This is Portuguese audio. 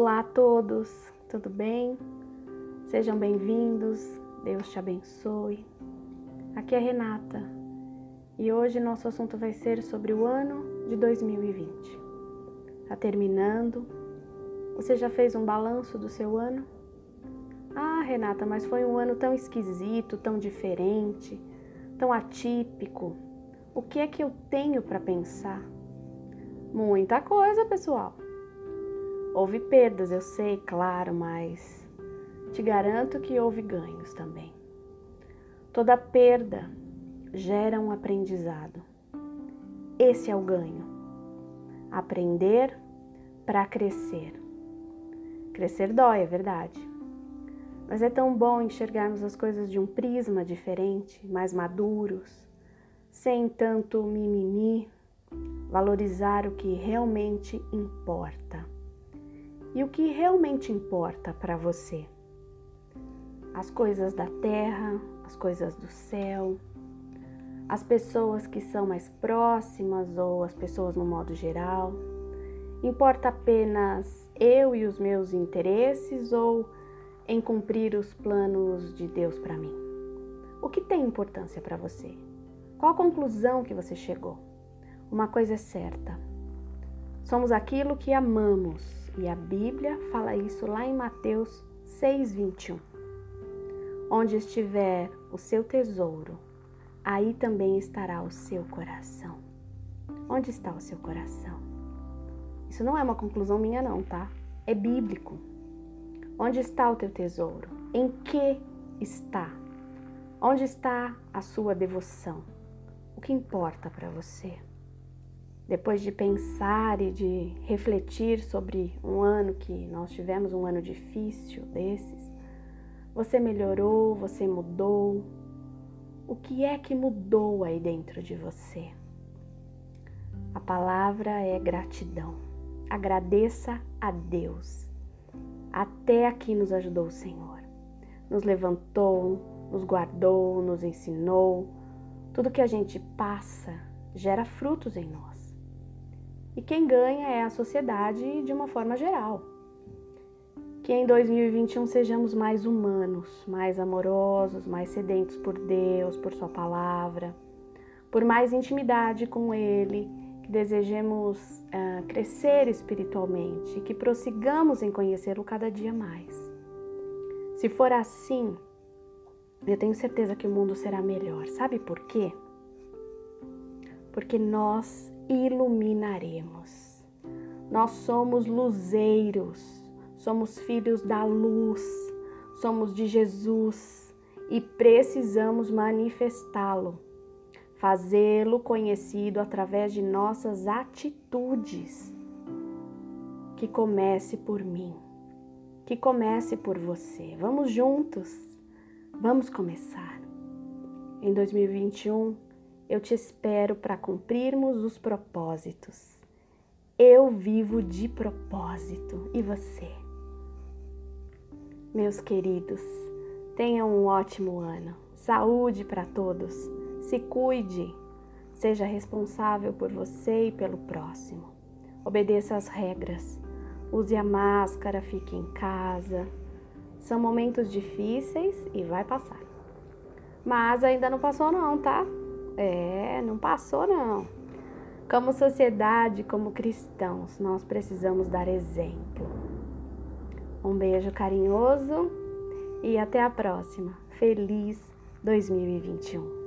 Olá a todos, tudo bem? Sejam bem-vindos, Deus te abençoe. Aqui é Renata e hoje nosso assunto vai ser sobre o ano de 2020. Tá terminando. Você já fez um balanço do seu ano? Ah, Renata, mas foi um ano tão esquisito, tão diferente, tão atípico. O que é que eu tenho para pensar? Muita coisa, pessoal. Houve perdas, eu sei, claro, mas te garanto que houve ganhos também. Toda perda gera um aprendizado. Esse é o ganho. Aprender para crescer. Crescer dói, é verdade. Mas é tão bom enxergarmos as coisas de um prisma diferente, mais maduros, sem tanto mimimi, valorizar o que realmente importa. E o que realmente importa para você? As coisas da terra, as coisas do céu, as pessoas que são mais próximas ou as pessoas no modo geral? Importa apenas eu e os meus interesses ou em cumprir os planos de Deus para mim? O que tem importância para você? Qual a conclusão que você chegou? Uma coisa é certa: somos aquilo que amamos e a Bíblia fala isso lá em Mateus 6:21. Onde estiver o seu tesouro, aí também estará o seu coração. Onde está o seu coração? Isso não é uma conclusão minha não, tá? É bíblico. Onde está o teu tesouro? Em que está? Onde está a sua devoção? O que importa para você? Depois de pensar e de refletir sobre um ano que nós tivemos, um ano difícil desses, você melhorou, você mudou. O que é que mudou aí dentro de você? A palavra é gratidão. Agradeça a Deus. Até aqui nos ajudou o Senhor. Nos levantou, nos guardou, nos ensinou. Tudo que a gente passa gera frutos em nós. E quem ganha é a sociedade de uma forma geral. Que em 2021 sejamos mais humanos, mais amorosos, mais sedentos por Deus, por Sua palavra, por mais intimidade com Ele, que desejemos uh, crescer espiritualmente, que prossigamos em conhecê-lo cada dia mais. Se for assim, eu tenho certeza que o mundo será melhor. Sabe por quê? Porque nós iluminaremos. Nós somos luzeiros, somos filhos da luz, somos de Jesus e precisamos manifestá-lo, fazê-lo conhecido através de nossas atitudes. Que comece por mim, que comece por você. Vamos juntos, vamos começar. Em 2021, eu te espero para cumprirmos os propósitos. Eu vivo de propósito e você? Meus queridos, tenham um ótimo ano. Saúde para todos. Se cuide. Seja responsável por você e pelo próximo. Obedeça às regras. Use a máscara, fique em casa. São momentos difíceis e vai passar. Mas ainda não passou não, tá? É, não passou não. Como sociedade, como cristãos, nós precisamos dar exemplo. Um beijo carinhoso e até a próxima. Feliz 2021.